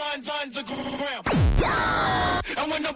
underground. And when the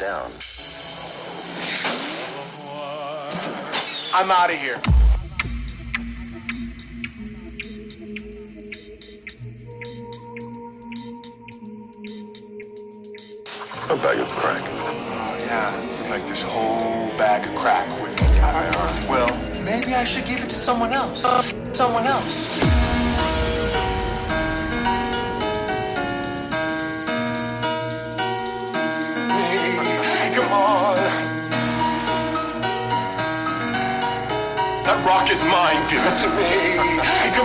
down. I'm out of here. A bag of crack. Oh, yeah. Like this whole bag of crack. Well, maybe I should give it to someone else. Someone else. rock is mine, give it to me.